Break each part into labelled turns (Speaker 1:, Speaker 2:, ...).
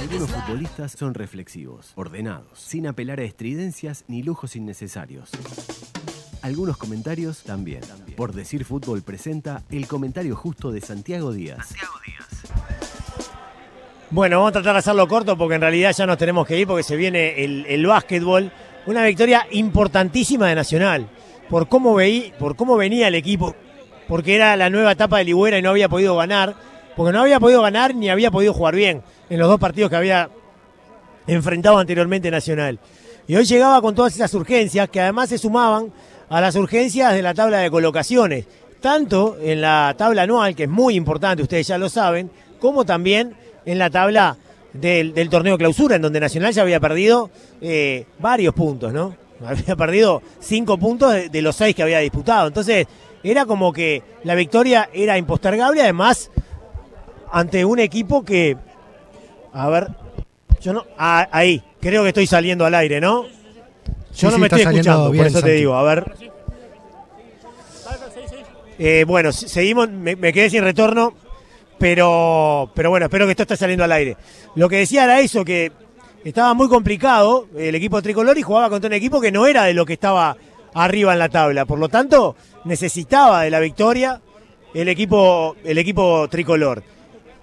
Speaker 1: Algunos futbolistas son reflexivos, ordenados, sin apelar a estridencias ni lujos innecesarios. Algunos comentarios también. Por decir fútbol presenta el comentario justo de Santiago Díaz.
Speaker 2: Bueno, vamos a tratar de hacerlo corto porque en realidad ya nos tenemos que ir porque se viene el, el básquetbol. Una victoria importantísima de Nacional. Por cómo, veí, por cómo venía el equipo. Porque era la nueva etapa de Ligüera y no había podido ganar. Porque no había podido ganar ni había podido jugar bien en los dos partidos que había enfrentado anteriormente Nacional. Y hoy llegaba con todas esas urgencias que además se sumaban a las urgencias de la tabla de colocaciones. Tanto en la tabla anual, que es muy importante, ustedes ya lo saben, como también en la tabla del, del torneo clausura, en donde Nacional ya había perdido eh, varios puntos, ¿no? Había perdido cinco puntos de, de, los seis que había disputado. Entonces, era como que la victoria era impostergable, además, ante un equipo que. A ver. Yo no. Ah, ahí. Creo que estoy saliendo al aire, ¿no? Yo
Speaker 3: Sí,
Speaker 2: no me estoy escuchando,
Speaker 3: bien,
Speaker 2: por eso te digo. A ver. Eh, bueno, se- seguimos, me, me quedé sin retorno, pero, pero bueno, espero que esto esté saliendo al aire. Lo que decía era eso, que estaba muy complicado el equipo tricolor y jugaba contra un equipo que no era de lo que estaba arriba en la tabla. Por lo tanto, necesitaba de la victoria el equipo, el equipo tricolor.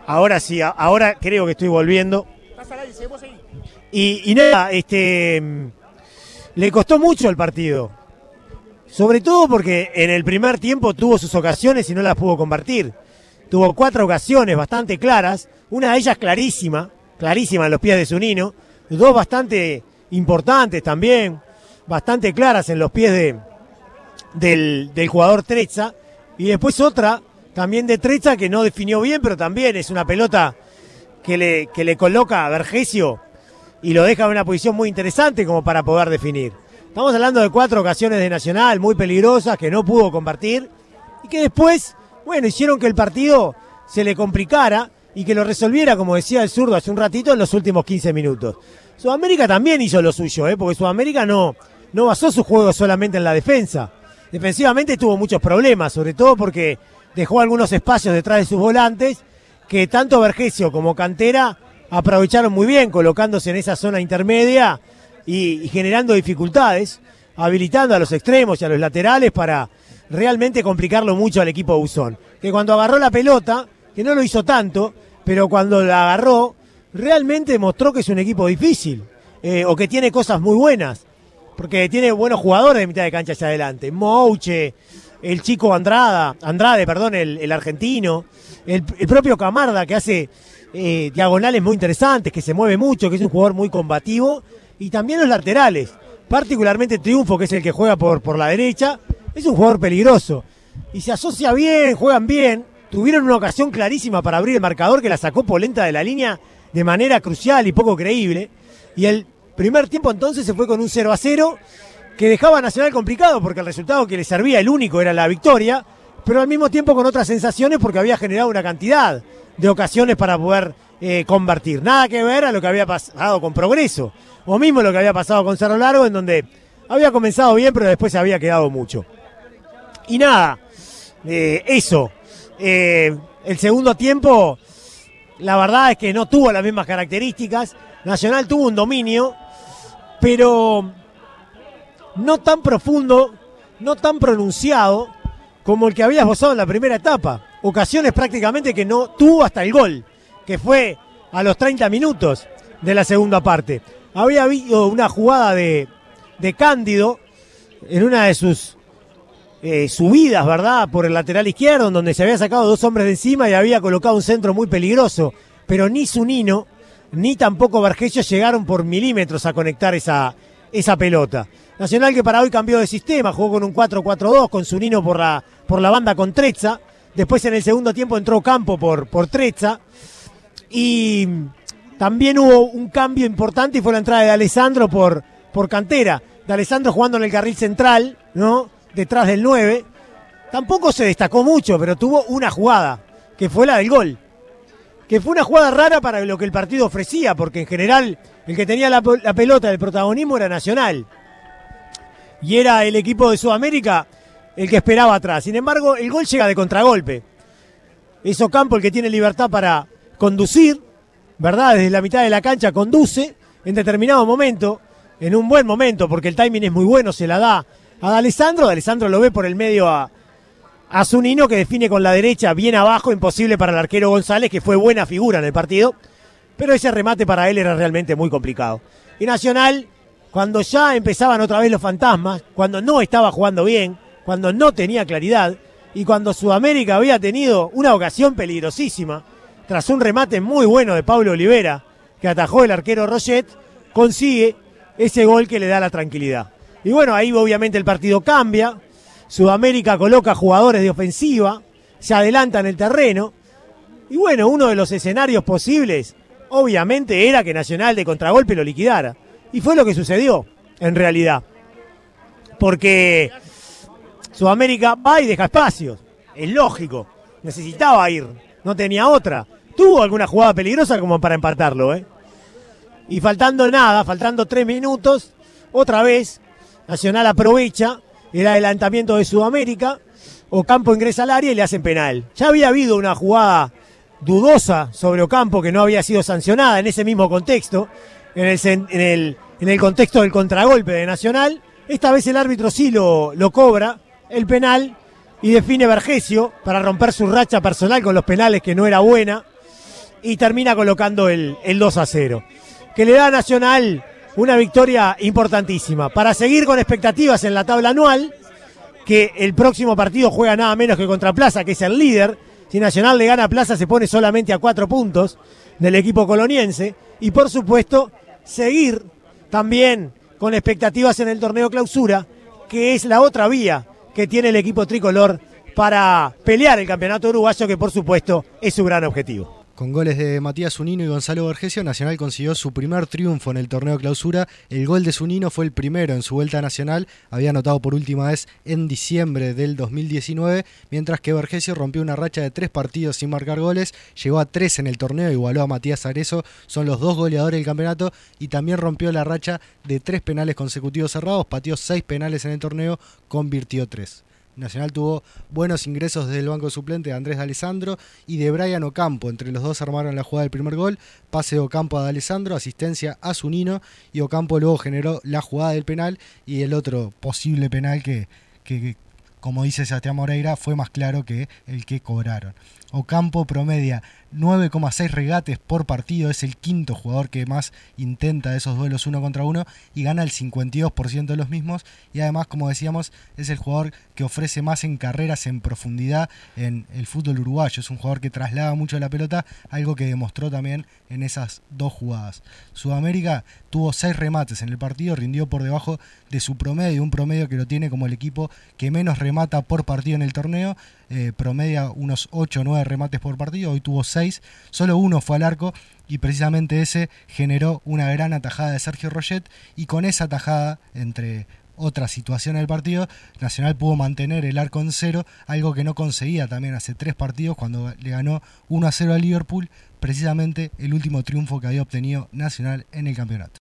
Speaker 2: Ahora sí, ahora creo que estoy volviendo. Y, y nada, este mm, le costó mucho el partido. Sobre todo porque en el primer tiempo tuvo sus ocasiones y no las pudo compartir. Tuvo cuatro ocasiones bastante claras, una de ellas clarísima, clarísima en los pies de Zunino, dos bastante importantes también, bastante claras en los pies de, del, del jugador Trezza, y después otra también de Trezza que no definió bien, pero también es una pelota que le, que le coloca a Vergesio y lo deja en una posición muy interesante como para poder definir. Estamos hablando de cuatro ocasiones de Nacional muy peligrosas que no pudo compartir y que después, bueno, hicieron que el partido se le complicara y que lo resolviera, como decía el zurdo hace un ratito, en los últimos 15 minutos. Sudamérica también hizo lo suyo, ¿eh? porque Sudamérica no, no basó su juego solamente en la defensa. Defensivamente tuvo muchos problemas, sobre todo porque dejó algunos espacios detrás de sus volantes que tanto Vergesio como Cantera aprovecharon muy bien, colocándose en esa zona intermedia y, generando dificultades, habilitando a los extremos y a los laterales para realmente complicarlo mucho al equipo Buzón. Que cuando agarró la pelota, que no lo hizo tanto, pero cuando la agarró, realmente mostró que es un equipo difícil eh, o que tiene cosas muy buenas. Porque tiene buenos jugadores de mitad de cancha hacia adelante. Mouche, el chico Andrada, Andrade, perdón, el, el argentino, el, el propio Camarda que hace eh, diagonales muy interesantes, que se mueve mucho, que es un jugador muy combativo, y también los laterales, particularmente Triunfo, que es el que juega por, por la derecha, es un jugador peligroso. Y se asocia bien, juegan bien, tuvieron una ocasión clarísima para abrir el marcador que la sacó Polenta de la línea de manera crucial y poco creíble, y el primer tiempo entonces se fue con un 0 a 0 que dejaba a Nacional complicado porque el resultado que le servía el único era la victoria, pero al mismo tiempo con otras sensaciones porque había generado una cantidad de ocasiones para poder eh, convertir. Nada que ver a lo que había pasado con Progreso, o mismo lo que había pasado con Cerro Largo, en donde había comenzado bien, pero después se había quedado mucho. Y nada, eh, eso. Eh, el segundo tiempo, la verdad es que no tuvo las mismas características. Nacional tuvo un dominio, pero no tan profundo, no tan pronunciado como el que había esbozado en la primera etapa. Ocasiones prácticamente que no tuvo hasta el gol, que fue a los 30 minutos de la segunda parte. Había habido una jugada de, de Cándido en una de sus eh, subidas, ¿verdad? Por el lateral izquierdo, donde se había sacado dos hombres de encima y había colocado un centro muy peligroso. Pero ni Zunino, ni tampoco Vergesio llegaron por milímetros a conectar esa, esa pelota. Nacional que para hoy cambió de sistema, jugó con un 4-4-2, con Zunino por la, por la banda con Trezza. Después en el segundo tiempo entró Campo por, por Trezza. Y también hubo un cambio importante y fue la entrada de Alessandro por, por Cantera. De Alessandro jugando en el carril central, ¿no? Detrás del 9. Tampoco se destacó mucho, pero tuvo una jugada, que fue la del gol. Que fue una jugada rara para lo que el partido ofrecía, porque en general el que tenía la, pelota del protagonismo era Nacional. Y era el equipo de Sudamérica el que esperaba atrás. Sin embargo, el gol llega de contragolpe. Es Ocampo el que tiene libertad para conducir ¿verdad? Desde la mitad de la cancha conduce en determinado momento, en un buen momento, porque el timing es muy bueno, se la da a Alessandro. Alessandro lo ve por el medio a, a Zunino, que define con la derecha bien abajo, imposible para el arquero González, que fue buena figura en el partido. Pero ese remate para él era realmente muy complicado. Y Nacional, cuando ya empezaban otra vez los fantasmas, cuando no estaba jugando bien, cuando no tenía claridad, y cuando Sudamérica había tenido una ocasión peligrosísima, tras un remate muy bueno de Pablo Olivera, que atajó el arquero Roget, consigue ese gol que le da la tranquilidad. Y bueno, ahí obviamente el partido cambia, Sudamérica coloca jugadores de ofensiva, se adelanta en el terreno, y bueno, uno de los escenarios posibles, obviamente, era que Nacional de contragolpe lo liquidara. Y fue lo que sucedió, en realidad. Porque Sudamérica va y deja espacios. Es lógico. Necesitaba ir. No tenía otra tuvo alguna jugada peligrosa como para empatarlo, ¿eh? Y faltando nada, faltando tres minutos, otra vez Nacional aprovecha el adelantamiento de Sudamérica, Ocampo ingresa al área y le hacen penal. Ya había habido una jugada dudosa sobre Ocampo que no había sido sancionada en ese mismo contexto, en el, contexto del contragolpe de Nacional. Esta vez el árbitro sí lo, lo cobra, el penal, y define Vergesio para romper su racha personal con los penales que no era buena y termina colocando el, el 2 a 0. Que le da a Nacional una victoria importantísima para seguir con expectativas en la tabla anual, que el próximo partido juega nada menos que contra Plaza, que es el líder. Si Nacional le gana a Plaza se pone solamente a cuatro puntos del equipo coloniense. Y por supuesto, seguir también con expectativas en el torneo clausura, que es la otra vía que tiene el equipo tricolor para pelear el campeonato uruguayo, que por supuesto es su gran objetivo.
Speaker 3: Con goles de Matías Zunino y Gonzalo Borgesio, Nacional consiguió su primer triunfo en el torneo clausura. El gol de Zunino fue el primero en su vuelta nacional, había anotado por última vez en diciembre del 2019, mientras que Borgesio rompió una racha de tres partidos sin marcar goles, llegó a tres en el torneo, igualó a Matías Arezo, son los dos goleadores del campeonato y también rompió la racha de tres penales consecutivos cerrados, pateó seis penales en el torneo, convirtió tres. Nacional tuvo buenos ingresos desde el banco suplente de Andrés de Alessandro y de Brian Ocampo. Entre los dos armaron la jugada del primer gol. Pase de Ocampo a Alessandro, asistencia a Zunino y Ocampo luego generó la jugada del penal y el otro posible penal que, que como dice Sebastián Moreira, fue más claro que el que cobraron. Ocampo promedia 9,6 regates por partido, es el quinto jugador que más intenta esos duelos uno contra uno y gana el 52% de los mismos. Y además, como decíamos, es el jugador que ofrece más en carreras en profundidad en el fútbol uruguayo, es un jugador que traslada mucho la pelota, algo que demostró también en esas dos jugadas. Sudamérica tuvo 6 remates en el partido, rindió por debajo de su promedio, un promedio que lo tiene como el equipo que menos remata por partido en el torneo, eh, promedia unos 8 o 9 remates por partido, hoy tuvo 6, solo uno fue al arco y precisamente ese generó una gran atajada de Sergio Roget y con esa atajada entre otra situación del partido, Nacional pudo mantener el arco en cero, algo que no conseguía también hace tres partidos cuando le ganó 1 a 0 a Liverpool, precisamente el último triunfo que había obtenido Nacional en el campeonato.